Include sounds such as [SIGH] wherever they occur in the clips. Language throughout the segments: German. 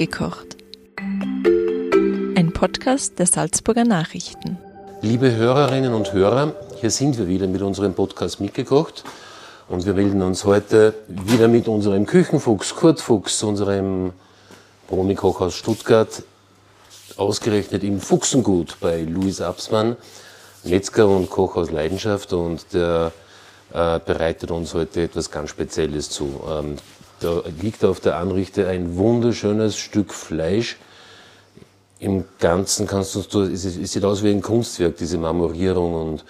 Mitgekocht. Ein Podcast der Salzburger Nachrichten. Liebe Hörerinnen und Hörer, hier sind wir wieder mit unserem Podcast Mitgekocht. Und wir melden uns heute wieder mit unserem Küchenfuchs, Kurt Fuchs, unserem Promi-Koch aus Stuttgart, ausgerechnet im Fuchsengut bei Louis Absmann, Metzger und Koch aus Leidenschaft. Und der äh, bereitet uns heute etwas ganz Spezielles zu. Ähm, da liegt auf der Anrichte ein wunderschönes Stück Fleisch. Im Ganzen kannst du, es, es sieht aus wie ein Kunstwerk, diese Marmorierung. Und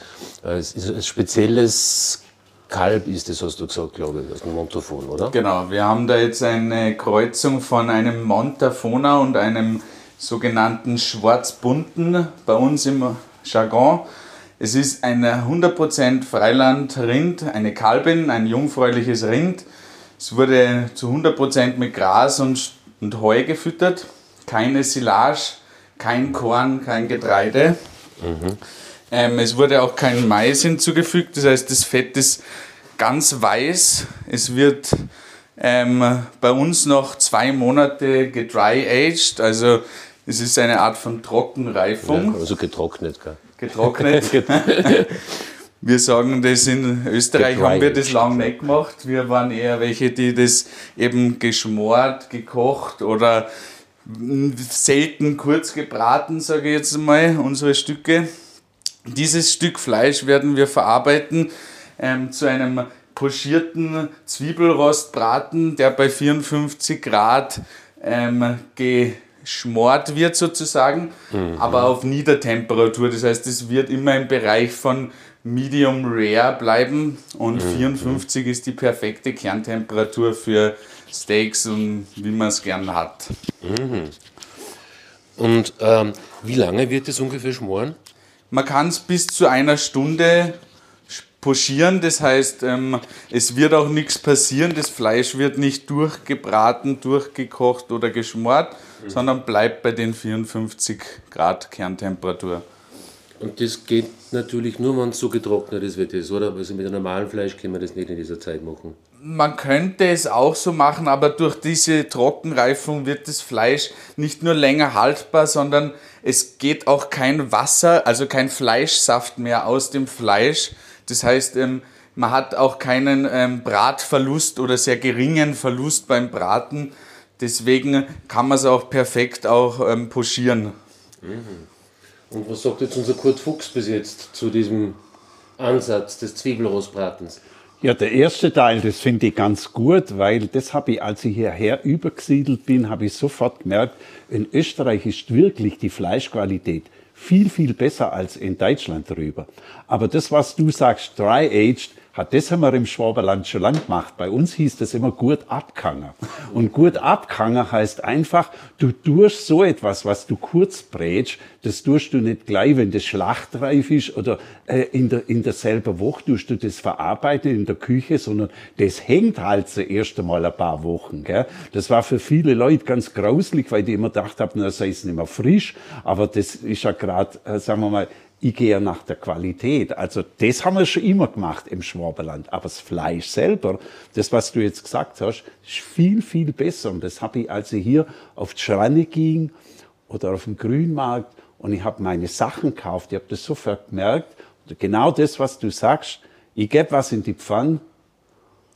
äh, es ist ein spezielles Kalb ist es, hast du gesagt, glaube ich, aus dem Montafon, oder? Genau, wir haben da jetzt eine Kreuzung von einem Montafoner und einem sogenannten Schwarzbunten bei uns im Jargon. Es ist ein 100% Freilandrind, eine Kalbin, ein jungfräuliches Rind. Es wurde zu 100% mit Gras und, und Heu gefüttert. Keine Silage, kein Korn, kein Getreide. Mhm. Ähm, es wurde auch kein Mais hinzugefügt, das heißt, das Fett ist ganz weiß. Es wird ähm, bei uns noch zwei Monate gedry-aged, also es ist eine Art von Trockenreifung. Ja, also getrocknet, gell? Getrocknet. [LAUGHS] [LAUGHS] wir sagen das in Österreich, haben wir das lange nicht gemacht. Wir waren eher welche, die das eben geschmort, gekocht oder selten kurz gebraten, sage ich jetzt mal, unsere Stücke. Dieses Stück Fleisch werden wir verarbeiten ähm, zu einem pochierten Zwiebelrostbraten, der bei 54 Grad ähm, geschmort wird sozusagen, mhm. aber auf Niedertemperatur. Das heißt, es wird immer im Bereich von Medium Rare bleiben und mhm. 54 ist die perfekte Kerntemperatur für Steaks und wie man es gern hat. Mhm. Und ähm, wie lange wird es ungefähr schmoren? Man kann es bis zu einer Stunde pochieren, das heißt, ähm, es wird auch nichts passieren, das Fleisch wird nicht durchgebraten, durchgekocht oder geschmort, mhm. sondern bleibt bei den 54 Grad Kerntemperatur. Und das geht natürlich nur, wenn es so getrocknet ist wie das, oder? Also mit einem normalen Fleisch kann man das nicht in dieser Zeit machen. Man könnte es auch so machen, aber durch diese Trockenreifung wird das Fleisch nicht nur länger haltbar, sondern es geht auch kein Wasser, also kein Fleischsaft mehr aus dem Fleisch. Das heißt, ähm, man hat auch keinen ähm, Bratverlust oder sehr geringen Verlust beim Braten. Deswegen kann man es auch perfekt auch ähm, pochieren. Mhm. Und was sagt jetzt unser Kurt Fuchs bis jetzt zu diesem Ansatz des Zwiebelrostbratens? Ja, der erste Teil, das finde ich ganz gut, weil das habe ich, als ich hierher übergesiedelt bin, habe ich sofort gemerkt, in Österreich ist wirklich die Fleischqualität viel, viel besser als in Deutschland drüber. Aber das, was du sagst, dry-aged, das haben wir im Schwaberland schon lang gemacht. Bei uns hieß das immer gut abkangen. Und gut abkangen heißt einfach, du tust so etwas, was du kurz brätst, das tust du nicht gleich, wenn das schlachtreif ist oder äh, in, der, in derselben Woche tust du das verarbeiten in der Küche, sondern das hängt halt zuerst einmal ein paar Wochen. Gell? Das war für viele Leute ganz grauslich, weil die immer gedacht haben, na, sei es nicht mehr frisch. Aber das ist ja gerade, äh, sagen wir mal, ich gehe nach der Qualität. Also das haben wir schon immer gemacht im Schwaberland. Aber das Fleisch selber, das, was du jetzt gesagt hast, ist viel, viel besser. Und das habe ich, als ich hier auf die Schranne ging oder auf dem Grünmarkt und ich habe meine Sachen gekauft, ich habe das sofort gemerkt. Und genau das, was du sagst, ich gebe was in die Pfanne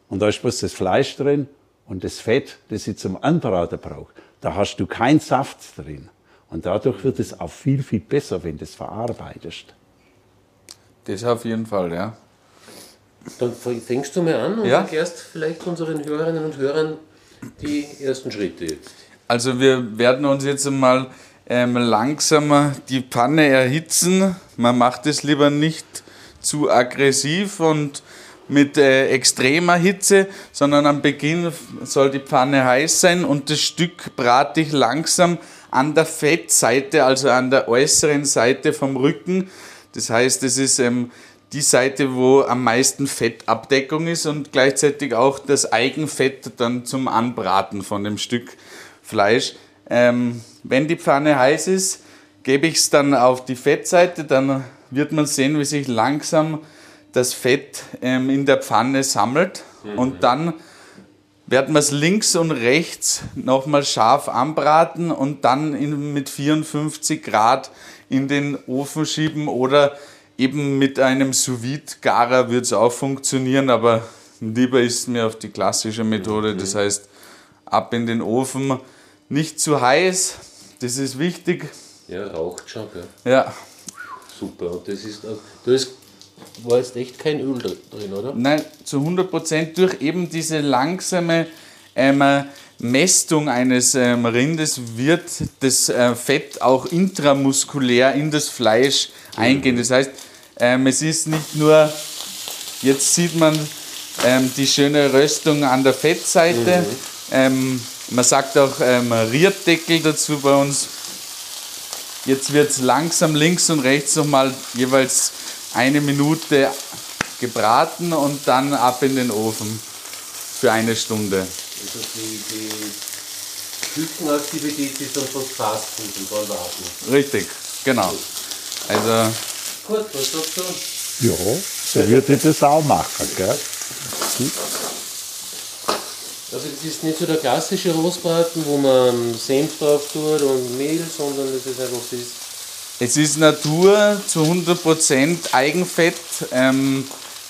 und da ist bloß das Fleisch drin und das Fett, das ich zum Anbraten brauche. Da hast du keinen Saft drin. Und dadurch wird es auch viel, viel besser, wenn du es verarbeitest. Das auf jeden Fall, ja. Dann fängst du mal an und ja. erklärst vielleicht unseren Hörerinnen und Hörern die ersten Schritte jetzt. Also wir werden uns jetzt mal ähm, langsam die Pfanne erhitzen. Man macht es lieber nicht zu aggressiv und mit äh, extremer Hitze, sondern am Beginn soll die Pfanne heiß sein und das Stück brate ich langsam an der Fettseite, also an der äußeren Seite vom Rücken. Das heißt, es ist ähm, die Seite, wo am meisten Fettabdeckung ist und gleichzeitig auch das Eigenfett dann zum Anbraten von dem Stück Fleisch. Ähm, wenn die Pfanne heiß ist, gebe ich es dann auf die Fettseite, dann wird man sehen, wie sich langsam das Fett ähm, in der Pfanne sammelt. Mhm. Und dann werden wir es links und rechts nochmal scharf anbraten und dann in, mit 54 Grad in den Ofen schieben oder eben mit einem sous garer wird es auch funktionieren, aber lieber ist mir auf die klassische Methode, das heißt ab in den Ofen, nicht zu heiß, das ist wichtig. Ja, raucht schon, gell? Ja. Super, und das ist, da ist, war jetzt echt kein Öl drin, oder? Nein, zu 100 Prozent durch eben diese langsame ähm, Mästung eines ähm, Rindes wird das äh, Fett auch intramuskulär in das Fleisch eingehen. Das heißt, ähm, es ist nicht nur, jetzt sieht man ähm, die schöne Röstung an der Fettseite. Mhm. Ähm, man sagt auch ähm, Rierdeckel dazu bei uns. Jetzt wird es langsam links und rechts nochmal jeweils eine Minute gebraten und dann ab in den Ofen für eine Stunde. Also die, die Küchenaktivität ist dann fast Fasten und dann warten. Richtig, genau. Also. Gut, was sagst du? Ja, so würde ich das auch machen, gell? Also das ist nicht so der klassische Rostbraten, wo man Senf drauf tut und Mehl, sondern das ist einfach das. Es ist Natur zu 100% Eigenfett. Ähm,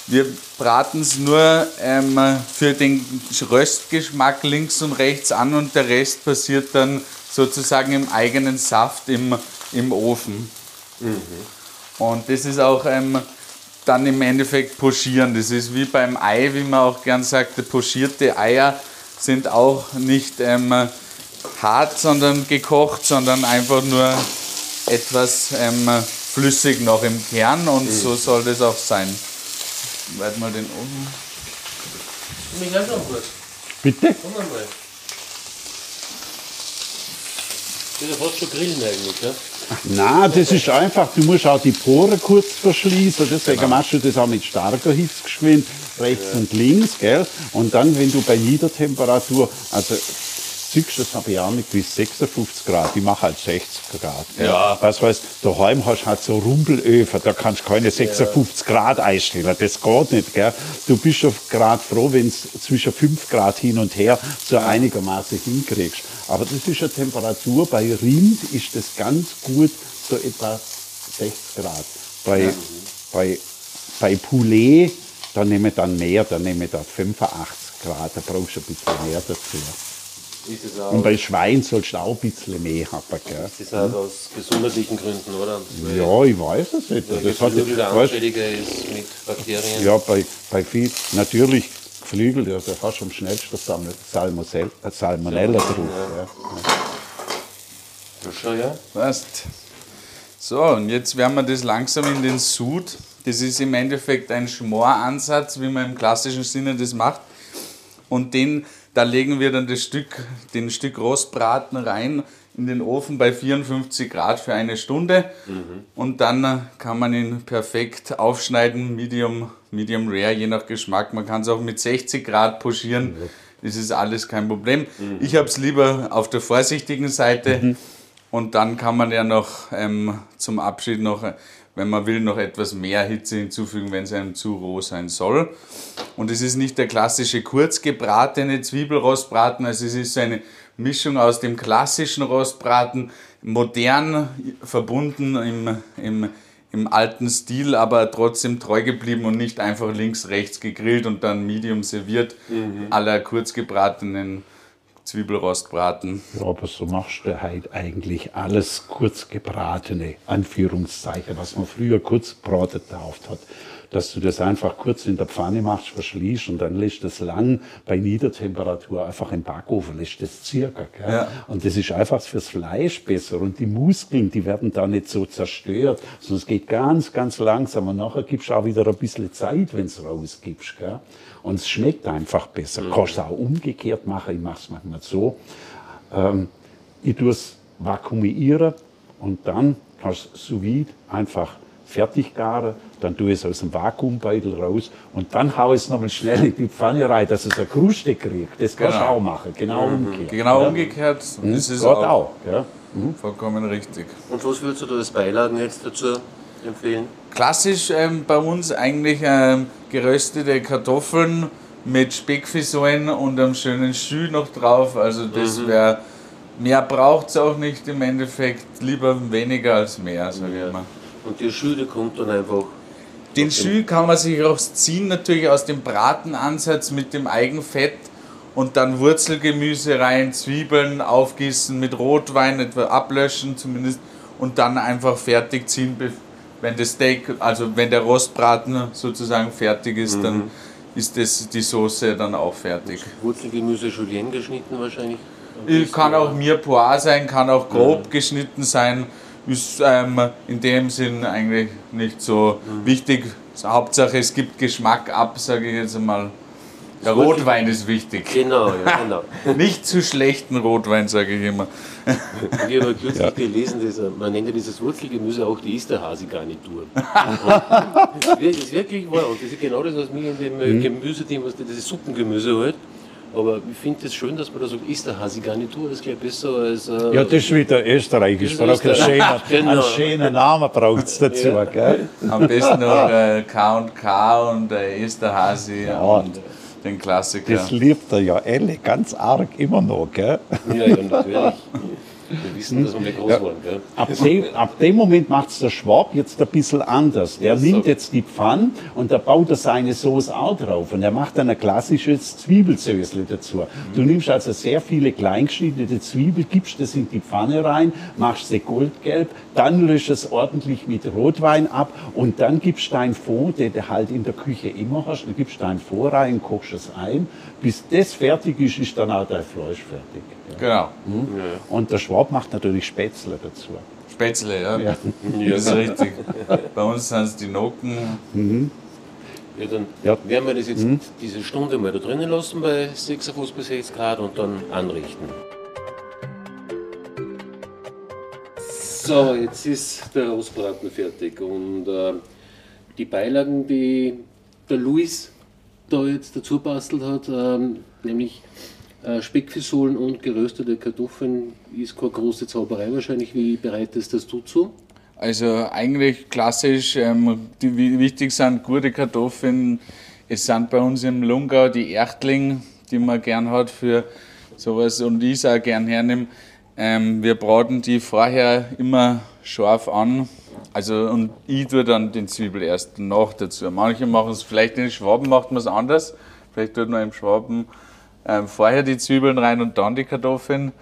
wir braten es nur ähm, für den Röstgeschmack links und rechts an und der Rest passiert dann sozusagen im eigenen Saft im, im Ofen. Mhm. Und das ist auch ähm, dann im Endeffekt pochieren. Das ist wie beim Ei, wie man auch gern sagt, pochierte Eier sind auch nicht ähm, hart, sondern gekocht, sondern einfach nur etwas ähm, flüssig noch im Kern und mhm. so soll das auch sein. Warte mal den Ofen. Mich auch schon gut. Bitte? Komm mal. Das ist ja fast schon Grillen eigentlich, ja? Nein, das ist einfach, du musst auch die Poren kurz verschließen, deswegen genau. machst du das auch mit starker Hitzgeschwind, rechts ja. und links, gell? Und dann, wenn du bei Niedertemperatur, also siehst das habe ich auch nicht bis 56 Grad, ich mache halt 60 Grad. Ja. Was weißt, daheim hast du halt so Rumpelöfen, da kannst du keine 56 ja. Grad einstellen, das geht nicht. Gell? Du bist schon gerade froh, wenn es zwischen 5 Grad hin und her so einigermaßen hinkriegst. Aber das ist eine Temperatur, bei Rind ist das ganz gut so etwa 60 Grad. Bei, ja. bei, bei Poulet, da nehme ich dann mehr, da nehme ich da 85 Grad, da brauchst du ein bisschen mehr dazu. Und bei Schwein sollst du auch ein bisschen mehr haben. Gell? Ist das auch aus gesundheitlichen Gründen, oder? Ja, ich weiß es nicht. Ja, das hat, wieder anfälliger ist mit Bakterien. Ja, bei, bei viel, natürlich Geflügel, ja, der hast am schnellsten Salmonella, äh, Salmonella drauf. Ja. Ja. Ja. Schon, ja. Passt. So, und jetzt werden wir das langsam in den Sud. Das ist im Endeffekt ein Schmoransatz, wie man im klassischen Sinne das macht. Und den da legen wir dann das Stück, den Stück Rostbraten rein in den Ofen bei 54 Grad für eine Stunde mhm. und dann kann man ihn perfekt aufschneiden, medium, medium rare, je nach Geschmack. Man kann es auch mit 60 Grad pochieren, mhm. das ist alles kein Problem. Mhm. Ich habe es lieber auf der vorsichtigen Seite mhm. und dann kann man ja noch ähm, zum Abschied noch wenn man will, noch etwas mehr Hitze hinzufügen, wenn es einem zu roh sein soll. Und es ist nicht der klassische kurz gebratene Zwiebelrostbraten, also es ist so eine Mischung aus dem klassischen Rostbraten, modern verbunden im, im, im alten Stil, aber trotzdem treu geblieben und nicht einfach links, rechts gegrillt und dann medium serviert, mhm. aller kurzgebratenen Zwiebelrostbraten. Ja, aber so machst du halt eigentlich alles kurzgebratene, Anführungszeichen, was man früher kurzbratet getauft hat. Dass du das einfach kurz in der Pfanne machst, verschließt und dann lässt das lang bei Niedertemperatur einfach im Backofen, lässt das circa. Gell? Ja. Und das ist einfach fürs Fleisch besser und die Muskeln, die werden da nicht so zerstört, sondern es geht ganz, ganz langsam und nachher gibst du auch wieder ein bisschen Zeit, wenn es rausgibst. Gell? Und es schmeckt einfach besser. Mhm. Kannst du auch umgekehrt machen. Ich mache es manchmal so. Ähm, ich tue es vakuumieren und dann kannst du sous vide einfach fertig garen, dann tue ich es aus dem Vakuumbeutel raus und dann haue ich es nochmal schnell in die Pfanne rein, dass es eine Kruste kriegt. Das kannst du genau. auch machen, genau mhm. umgekehrt. Genau ja. umgekehrt, mhm. das ist auch, auch ja. mhm. vollkommen richtig. Und was würdest du da als Beilagen jetzt dazu empfehlen? Klassisch ähm, bei uns eigentlich ähm, geröstete Kartoffeln mit Speckfisolen und einem schönen Schü noch drauf. Also das wäre, mehr braucht es auch nicht im Endeffekt, lieber weniger als mehr, sage ich mal. Und die Schüde kommt dann einfach. Den Schü kann man sich auch ziehen, natürlich aus dem Bratenansatz mit dem Eigenfett und dann Wurzelgemüse rein, Zwiebeln aufgießen mit Rotwein, etwa ablöschen zumindest und dann einfach fertig ziehen, wenn das Steak, also wenn der Rostbraten sozusagen fertig ist, dann ist das, die Soße dann auch fertig. Wurzelgemüse Julienne geschnitten wahrscheinlich. Äh, Kann auch Mirepoix sein, kann auch grob geschnitten sein. Ist ähm, in dem Sinn eigentlich nicht so wichtig. Hauptsache es gibt Geschmack ab, sage ich jetzt einmal. Der Rotwein ist wichtig. Genau, ja, genau. [LAUGHS] Nicht zu schlechten Rotwein, sage ich immer. Ich habe [LAUGHS] kürzlich gelesen, dass, man nennt ja dieses Wurzelgemüse auch die Esterhasi-Garnitur. [LAUGHS] das ist wirklich wahr. Und das ist genau das, was mich in dem äh, Gemüseteam, was das ist Suppengemüse halt. Aber ich finde es schön, dass man da sagt, ist gleich besser als. Äh, Ja, das ist wieder österreichisch. Das Braucht einen schönen, Genau. einen schönen Namen braucht es dazu. Gell? Am besten noch äh, K&K und äh, Esterhasi und den Klassiker. Das liebt er ja alle ganz arg immer noch. Gell? ja, ja, natürlich. [LAUGHS] Wir wissen, dass wir groß waren. Gell? Ab, dem, ab dem Moment macht es der Schwab jetzt ein bisschen anders. Der nimmt jetzt die Pfanne und da baut er seine Soße auch drauf. Und er macht dann ein klassisches Zwiebelsösle dazu. Du nimmst also sehr viele kleingeschnittene Zwiebeln, gibst das in die Pfanne rein, machst sie goldgelb, dann löscht es ordentlich mit Rotwein ab und dann gibst dein Fond, den du halt in der Küche immer hast, dann gibst dein Fond rein, kochst es ein. Bis das fertig ist, ist dann auch dein Fleisch fertig. Ja. Genau. Und der Schwab macht natürlich Spätzle dazu. Spätzle, ja. Ja. Das ist richtig. Bei uns sind es die Nocken. Ja, dann Ja. werden wir das jetzt diese Stunde mal da drinnen lassen bei 56 bis 60 Grad und dann anrichten. So, jetzt ist der Rostbraten fertig und äh, die Beilagen, die der Luis da jetzt dazu bastelt hat, ähm, nämlich äh, Speckfisolen und geröstete Kartoffeln, ist keine große Zauberei wahrscheinlich. Wie bereitest das du zu? Also eigentlich klassisch, ähm, die wi- wichtig sind gute Kartoffeln. Es sind bei uns im Lungau die Erchtling, die man gern hat für sowas und ich auch gern hernehme. Ähm, wir braten die vorher immer scharf an. Also und ich tue dann den Zwiebel erst nach dazu. Manche machen es vielleicht in den Schwaben macht man es anders. Vielleicht tut man im Schwaben ähm, vorher die Zwiebeln rein und dann die Kartoffeln.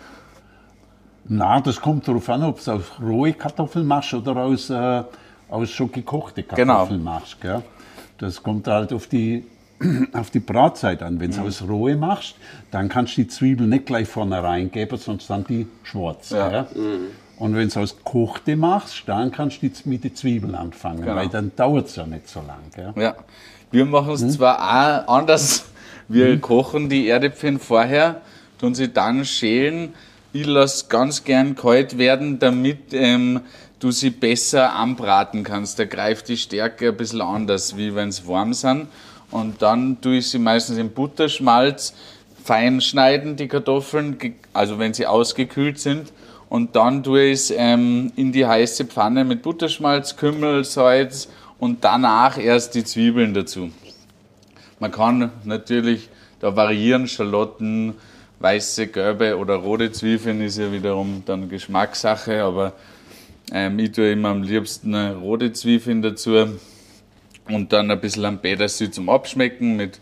Na, das kommt darauf an, ob du aus rohe Kartoffeln machst oder aus, äh, aus schon gekochte Kartoffeln machst. Gell? Das kommt halt auf die, [CLEARS THROAT] auf die Bratzeit an. Wenn du aus rohe machst, dann kannst du die Zwiebeln nicht gleich vorne reingeben, sonst sind die schwarz. Ja. Gell? Und wenn du aus gekochte machst, dann kannst du mit den Zwiebeln anfangen, weil dann dauert es ja nicht so lang. Gell? Ja, wir machen es zwar auch anders. Wir kochen die Erdäpfel vorher, tun sie dann schälen. Ich lasse ganz gern kalt werden, damit ähm, du sie besser anbraten kannst. Da greift die Stärke ein bisschen anders, wie wenn sie warm sind. Und dann tue ich sie meistens in Butterschmalz fein schneiden, die Kartoffeln, also wenn sie ausgekühlt sind. Und dann tue ich es ähm, in die heiße Pfanne mit Butterschmalz, Kümmel, Salz und danach erst die Zwiebeln dazu. Man kann natürlich da variieren, Schalotten, weiße, gelbe oder rote Zwiebeln ist ja wiederum dann Geschmackssache, aber ähm, ich tue immer am liebsten rote Zwiebeln dazu und dann ein bisschen am Petersil zum Abschmecken mit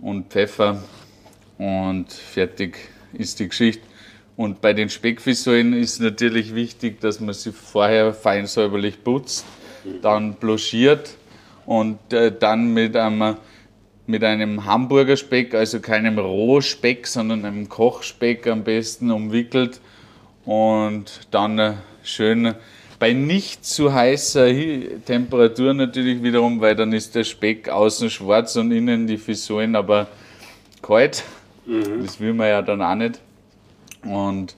und Pfeffer und fertig ist die Geschichte. Und bei den Speckfisolen ist natürlich wichtig, dass man sie vorher fein säuberlich putzt, dann blanchiert und äh, dann mit einem, mit einem Hamburger Speck, also keinem Rohspeck, sondern einem Kochspeck am besten umwickelt und dann äh, schön bei nicht zu heißer Temperatur natürlich wiederum, weil dann ist der Speck außen schwarz und innen die Fisolen aber kalt. Das will man ja dann auch nicht. Und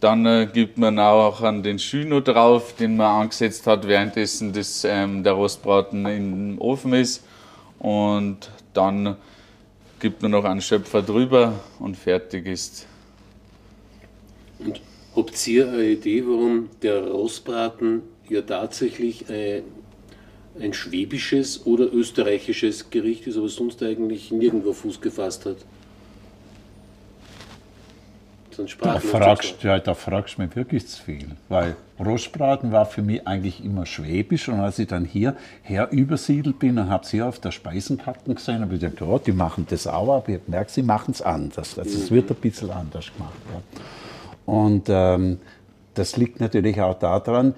dann äh, gibt man auch an den Schüno drauf, den man angesetzt hat, währenddessen das, ähm, der Rostbraten im Ofen ist. Und dann gibt man noch einen Schöpfer drüber und fertig ist. Und habt ihr eine Idee, warum der Rostbraten ja tatsächlich äh, ein schwäbisches oder österreichisches Gericht ist, aber sonst eigentlich nirgendwo Fuß gefasst hat. Da fragst, ja, da fragst du mich wirklich zu viel, weil Rostbraten war für mich eigentlich immer schwäbisch und als ich dann hier her übersiedelt bin und habe sie auf der Speisenkarte gesehen, habe ich gedacht, oh, die machen das auch, aber ich merke, sie machen es anders. Also es wird ein bisschen anders gemacht. Ja. Und ähm, das liegt natürlich auch daran,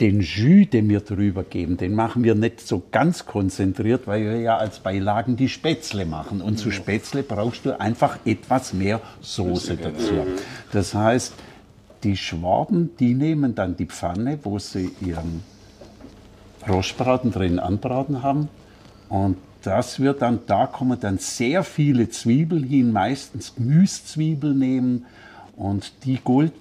den Jus, den wir drüber geben, den machen wir nicht so ganz konzentriert, weil wir ja als Beilagen die Spätzle machen. Und zu Spätzle brauchst du einfach etwas mehr Soße dazu. Das heißt, die Schwaben, die nehmen dann die Pfanne, wo sie ihren Rostbraten drin anbraten haben. Und das wird dann, da kommen dann sehr viele Zwiebeln hin, meistens Gemüszwiebeln nehmen und die Gold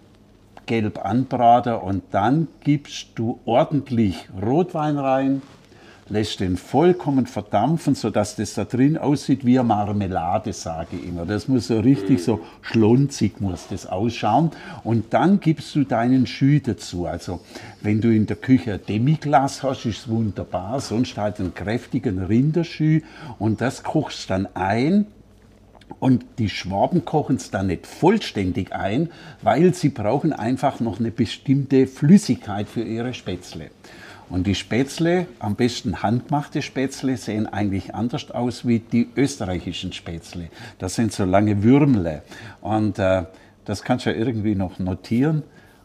gelb anbraten und dann gibst du ordentlich Rotwein rein, lässt den vollkommen verdampfen, sodass das da drin aussieht wie eine Marmelade, sage ich immer. Das muss so richtig so schlunzig muss das ausschauen. Und dann gibst du deinen Jus dazu. Also wenn du in der Küche ein Demiglas hast, ist es wunderbar. Sonst halt einen kräftigen Rinderschü und das kochst dann ein und die Schwaben kochen es dann nicht vollständig ein, weil sie brauchen einfach noch eine bestimmte Flüssigkeit für ihre Spätzle. Und die Spätzle, am besten handgemachte Spätzle, sehen eigentlich anders aus wie die österreichischen Spätzle. Das sind so lange Würmle. Und äh, das kannst du ja irgendwie noch notieren.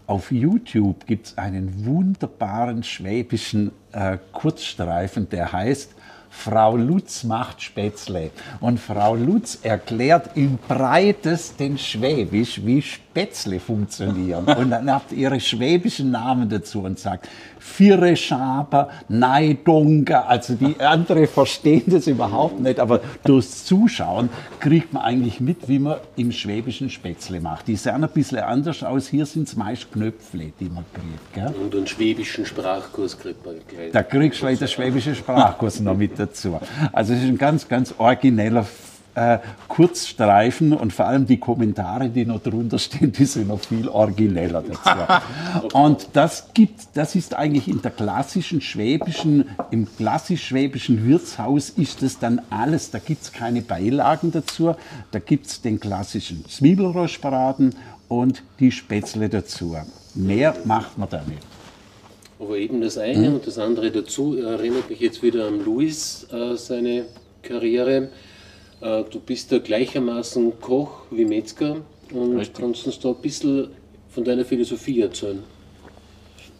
Auf YouTube gibt es einen wunderbaren schwäbischen äh, Kurzstreifen, der heißt Frau Lutz macht Spätzle. Und Frau Lutz erklärt im breitesten Schwäbisch, wie Spätzle funktionieren. Und dann habt ihr ihre schwäbischen Namen dazu und sagt, Vire Schaber, Neidunga. Also die andere verstehen das überhaupt nicht, aber durchs Zuschauen kriegt man eigentlich mit, wie man im Schwäbischen Spätzle macht. Die sehen ein bisschen anders aus. Hier sind es meist Knöpfle, die man kriegt. Gell? Und einen schwäbischen Sprachkurs kriegt man gleich. Da kriegst du den schwäbischen Sprachkurs noch mit dazu. Also es ist ein ganz, ganz origineller äh, Kurzstreifen und vor allem die Kommentare, die noch drunter stehen, die sind noch viel origineller dazu. und das gibt, das ist eigentlich in der klassischen schwäbischen, im klassisch schwäbischen Wirtshaus ist das dann alles. Da gibt es keine Beilagen dazu. Da gibt es den klassischen Zwiebelrostbraten und die Spätzle dazu. Mehr macht man da nicht. Aber eben das eine mhm. und das andere dazu erinnert mich jetzt wieder an Luis, äh, seine Karriere. Äh, du bist da gleichermaßen Koch wie Metzger und Richtig. kannst uns da ein bisschen von deiner Philosophie erzählen.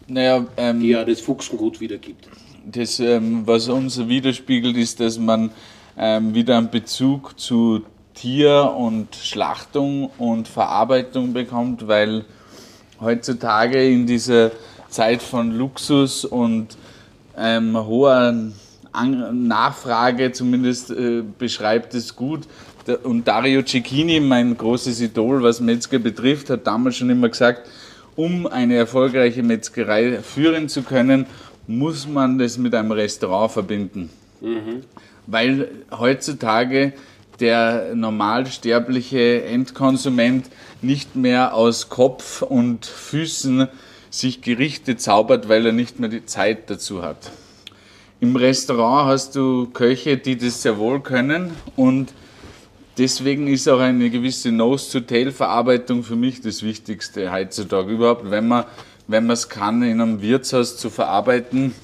Naja, ähm, die ja das Fuchsengut wiedergibt. Das, ähm, was uns widerspiegelt, ist, dass man ähm, wieder einen Bezug zu Tier und Schlachtung und Verarbeitung bekommt, weil heutzutage in dieser Zeit von Luxus und ähm, hoher Nachfrage zumindest äh, beschreibt es gut. Und Dario Cecchini, mein großes Idol, was Metzger betrifft, hat damals schon immer gesagt, um eine erfolgreiche Metzgerei führen zu können, muss man das mit einem Restaurant verbinden. Mhm. Weil heutzutage der normalsterbliche Endkonsument nicht mehr aus Kopf und Füßen sich Gerichte zaubert, weil er nicht mehr die Zeit dazu hat. Im Restaurant hast du Köche, die das sehr wohl können und deswegen ist auch eine gewisse Nose-to-Tail-Verarbeitung für mich das Wichtigste heutzutage überhaupt. Wenn man wenn man es kann, in einem Wirtshaus zu verarbeiten,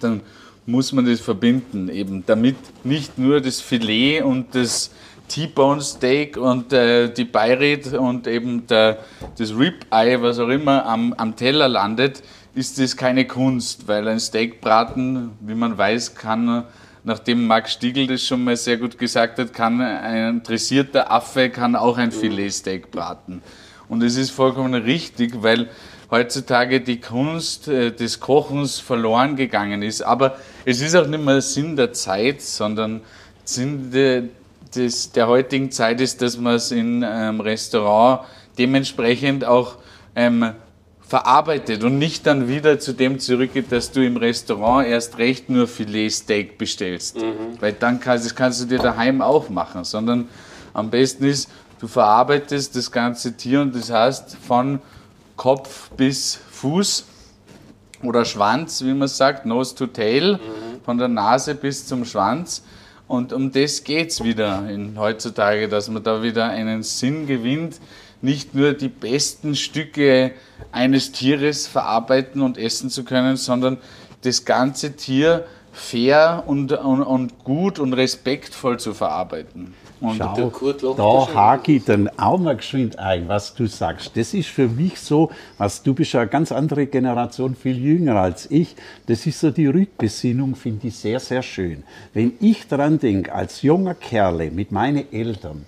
dann muss man das verbinden, eben damit nicht nur das Filet und das T-Bone Steak und äh, die Beirit und eben der, das Rib-Eye, was auch immer, am, am Teller landet, ist das keine Kunst, weil ein Steakbraten, wie man weiß, kann, nachdem Max Stiegel das schon mal sehr gut gesagt hat, kann ein interessierter Affe kann auch ein Filetsteak braten. Und es ist vollkommen richtig, weil heutzutage die Kunst äh, des Kochens verloren gegangen ist. Aber es ist auch nicht mehr Sinn der Zeit, sondern Sinn de, des, der heutigen Zeit ist, dass man es in einem Restaurant dementsprechend auch ähm, verarbeitet und nicht dann wieder zu dem zurückgeht, dass du im Restaurant erst recht nur Filetsteak bestellst. Mhm. Weil dann kannst, das kannst du dir daheim auch machen, sondern am besten ist, du verarbeitest das ganze Tier und das heißt von Kopf bis Fuß oder Schwanz, wie man sagt, Nose to Tail, mhm. von der Nase bis zum Schwanz. Und um das geht es wieder in, heutzutage, dass man da wieder einen Sinn gewinnt, nicht nur die besten Stücke eines Tieres verarbeiten und essen zu können, sondern das ganze Tier fair und, und, und gut und respektvoll zu verarbeiten. Und Schau, da hake ich dann auch mal geschwind ein, was du sagst. Das ist für mich so, was du bist ja eine ganz andere Generation, viel jünger als ich. Das ist so die Rückbesinnung, finde ich sehr, sehr schön. Wenn ich daran denke, als junger Kerle mit meinen Eltern,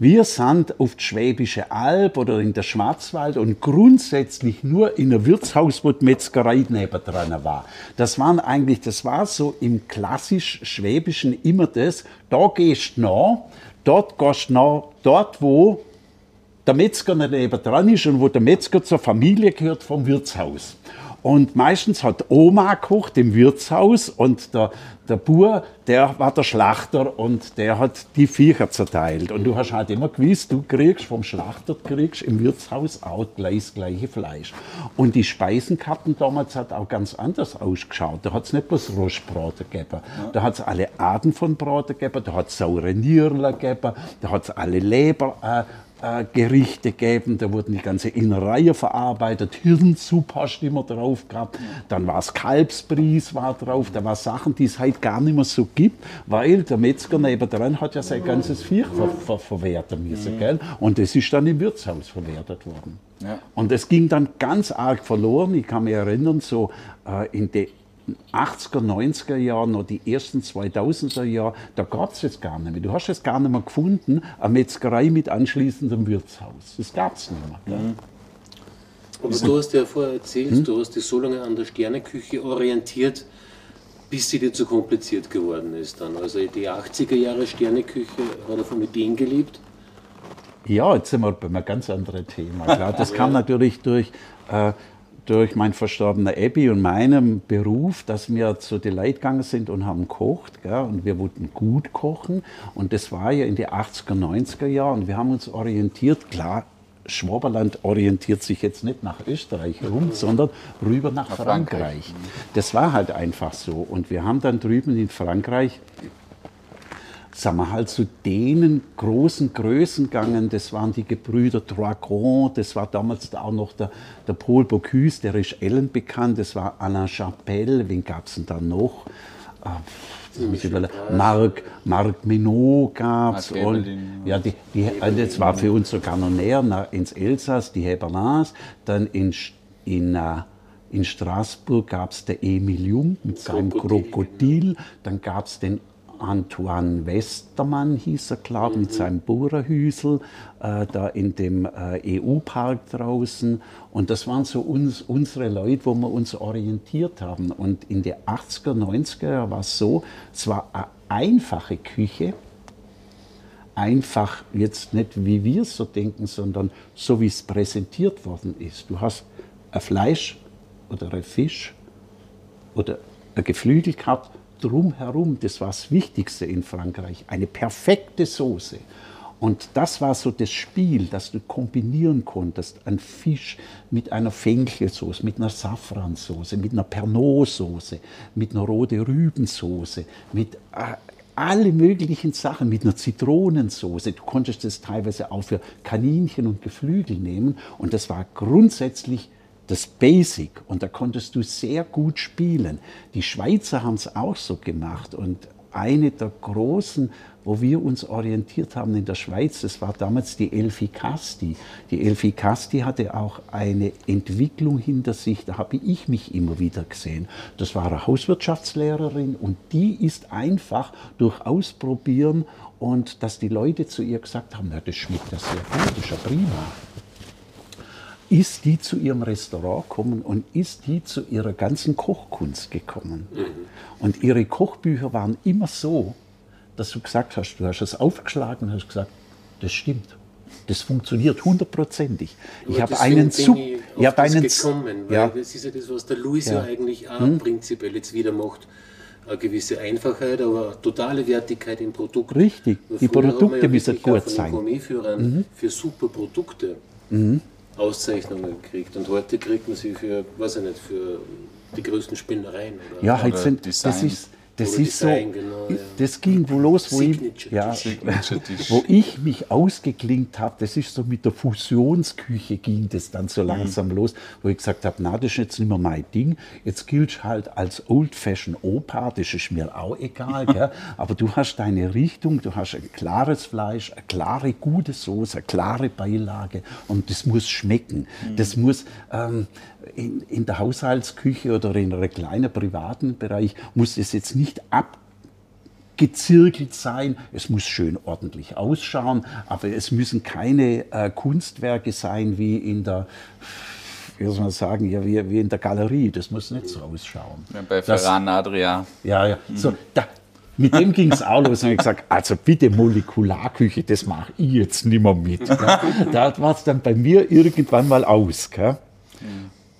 wir sind auf die Schwäbische Alb oder in der Schwarzwald und grundsätzlich nur in einem Wirtshaus, wo die Metzgerei nebendran war. Das waren eigentlich, das war so im klassisch Schwäbischen immer das, da gehst du nach, dort gehst du nach, dort wo der Metzger nebendran ist und wo der Metzger zur Familie gehört vom Wirtshaus. Und meistens hat Oma gekocht im Wirtshaus und der, der Bur, der war der Schlachter und der hat die Viecher zerteilt. Und du hast halt immer gewusst, du kriegst vom Schlachter kriegst im Wirtshaus auch gleich das gleiche Fleisch. Und die Speisenkarten damals hat auch ganz anders ausgeschaut. Da hat es nicht bloß Rostbraten gegeben. Da hat es alle Arten von Braten gegeben, da hat es saure Nierler gegeben, da hat es alle Leber äh, äh, Gerichte geben, da wurden die ganze Innereien verarbeitet, Hirnsuppe hast du immer drauf gehabt, dann war es Kalbsbries war drauf, da war Sachen, die es heute gar nicht mehr so gibt, weil der Metzger nebendran hat ja sein ganzes Viech ver ver verwerten müssen, mhm. gell? und das ist dann im Wirtshaus verwertet worden. Ja. Und es ging dann ganz arg verloren, ich kann mich erinnern, so äh, in den 80er, 90er Jahren, noch die ersten 2000er Jahre, da gab es jetzt gar nicht mehr. Du hast es gar nicht mehr gefunden, eine Metzgerei mit anschließendem Wirtshaus. Das gab es nicht mehr. Mhm. Aber du hast ja vorher erzählt, hm? du hast dich so lange an der Sterneküche orientiert, bis sie dir zu kompliziert geworden ist dann. Also die 80er Jahre Sterneküche hat er von mit denen geliebt? Ja, jetzt sind wir bei einem ganz anderen Thema. Klar, das [LAUGHS] kam natürlich durch äh, durch mein verstorbener Abby und meinem Beruf, dass wir zu den Leuten gegangen sind und haben gekocht. Gell? Und wir wollten gut kochen. Und das war ja in den 80er, 90er Jahren. Und wir haben uns orientiert, klar, Schwaberland orientiert sich jetzt nicht nach Österreich herum, sondern rüber nach, nach Frankreich. Frankreich. Das war halt einfach so. Und wir haben dann drüben in Frankreich sagen wir halt zu denen großen Größen gegangen. Das waren die Gebrüder Trois das war damals auch noch der, der Paul Bocuse, der ist Ellen bekannt, das war Alain Chapelle, wen gab es denn da noch? Äh, Marc, Marc Minot gab es. Ja, die, die, das war für uns sogar noch näher ins Elsass, die Heberlins. Dann in, in, äh, in Straßburg gab es der Emil Jung mit seinem Krokodil. Dann gab es den Antoine Westermann hieß er, glaube ich, mit mhm. seinem Bohrerhüsel, äh, da in dem äh, EU-Park draußen. Und das waren so uns, unsere Leute, wo wir uns orientiert haben. Und in den 80er, 90er war es so, es war eine einfache Küche, einfach jetzt nicht wie wir es so denken, sondern so wie es präsentiert worden ist. Du hast ein Fleisch oder ein Fisch oder ein Geflügel gehabt drumherum, das war das Wichtigste in Frankreich, eine perfekte Soße. Und das war so das Spiel, das du kombinieren konntest, ein Fisch mit einer Fenchelsoße, mit einer Safransoße, mit einer Pernod-Soße, mit einer rote Rübensoße, mit äh, alle möglichen Sachen, mit einer Zitronensoße. Du konntest das teilweise auch für Kaninchen und Geflügel nehmen und das war grundsätzlich das Basic und da konntest du sehr gut spielen. Die Schweizer haben es auch so gemacht und eine der großen, wo wir uns orientiert haben in der Schweiz, das war damals die Elfi Casti. Die Elfi Casti hatte auch eine Entwicklung hinter sich, da habe ich mich immer wieder gesehen. Das war eine Hauswirtschaftslehrerin und die ist einfach durch Ausprobieren und dass die Leute zu ihr gesagt haben, na, das schmeckt ja sehr gut, das ist ja prima ist die zu ihrem Restaurant gekommen und ist die zu ihrer ganzen Kochkunst gekommen. Mhm. Und ihre Kochbücher waren immer so, dass du gesagt hast, du hast es aufgeschlagen und hast gesagt, das stimmt. Das funktioniert hundertprozentig. Ich habe einen super. Ich habe einen. Gekommen, weil ja. Das ist ja das, was der Louis ja, ja eigentlich auch hm? prinzipiell jetzt wieder macht. Eine gewisse Einfachheit, aber totale Wertigkeit im Produkt. Richtig, die Produkte müssen gut sein. Mhm. Für super Produkte. Mhm. Auszeichnungen gekriegt. Und heute kriegt man sie für, weiß ich nicht, für die größten Spinnereien. Oder? Ja, halt Oder sind, das Design. ist, das Oder ist so, Design, genau, ja. das ging wo los, wo ich, ja, wo ich mich ausgeklinkt habe, das ist so mit der Fusionsküche ging das dann so langsam los, wo ich gesagt habe, na, das ist jetzt nicht mehr mein Ding, jetzt giltst halt als Old-Fashioned Opa, das ist mir auch egal, [LAUGHS] gell? aber du hast deine Richtung, du hast ein klares Fleisch, eine klare, gute Soße, eine klare Beilage und das muss schmecken. Das muss ähm, in, in der Haushaltsküche oder in einem kleinen privaten Bereich muss es jetzt nicht ab gezirkelt sein, es muss schön ordentlich ausschauen, aber es müssen keine äh, Kunstwerke sein wie in der, wie soll man sagen, ja, wie, wie in der Galerie, das muss nicht so ausschauen. Ja, bei Das- Ferran Adria. ja, ja. So, da, mit dem ging es auch los. Und ich gesagt, also bitte Molekularküche, das mache ich jetzt nicht mehr mit. Gell. [LAUGHS] Da war es dann bei mir irgendwann mal aus. Gell.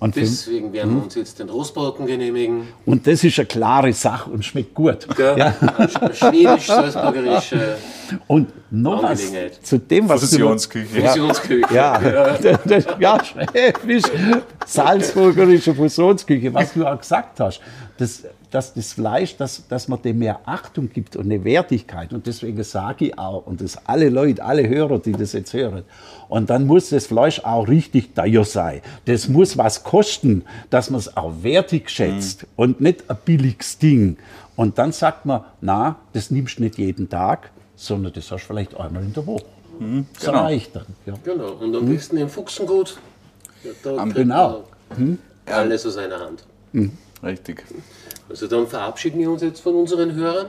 Und, Deswegen werden wir uns jetzt den Rostbraten genehmigen. und das ist eine klare Sache und schmeckt gut. Ja. Schwedisch-salzburgerische [LAUGHS] Und noch was zu dem, was Fusionsküche. du... Fusionsküche. Ja, ja, [LAUGHS] schwäbisch, salzburgerische Fusionsküche, was du auch gesagt hast, das, dass das Fleisch, dass, dass man dem mehr Achtung gibt und eine Wertigkeit. Und deswegen sage ich auch, und das alle Leute, alle Hörer, die das jetzt hören, und dann muss das Fleisch auch richtig teuer sein. Das muss was kosten, dass man es auch wertig schätzt und nicht ein billiges Ding. Und dann sagt man, na, das nimmst du nicht jeden Tag, sondern das hast du vielleicht einmal in der Woche. Das genau. reicht dann. Ja. Genau, und am besten im Fuchsengut. Ja, da genau. man Alles aus einer Hand. Richtig. Also dann verabschieden wir uns jetzt von unseren Hörern.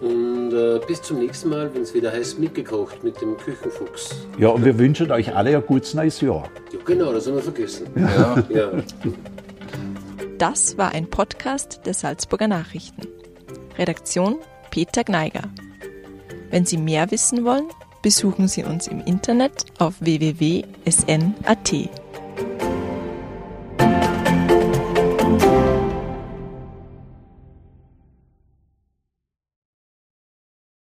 Und äh, bis zum nächsten Mal, wenn es wieder heißt, mitgekocht mit dem Küchenfuchs. Ja, und wir wünschen euch alle ein gutes neues Jahr. Ja, genau, das haben wir vergessen. Ja. Ja. Das war ein Podcast der Salzburger Nachrichten. Redaktion Peter Gneiger. Wenn Sie mehr wissen wollen, besuchen Sie uns im Internet auf www.sn.at.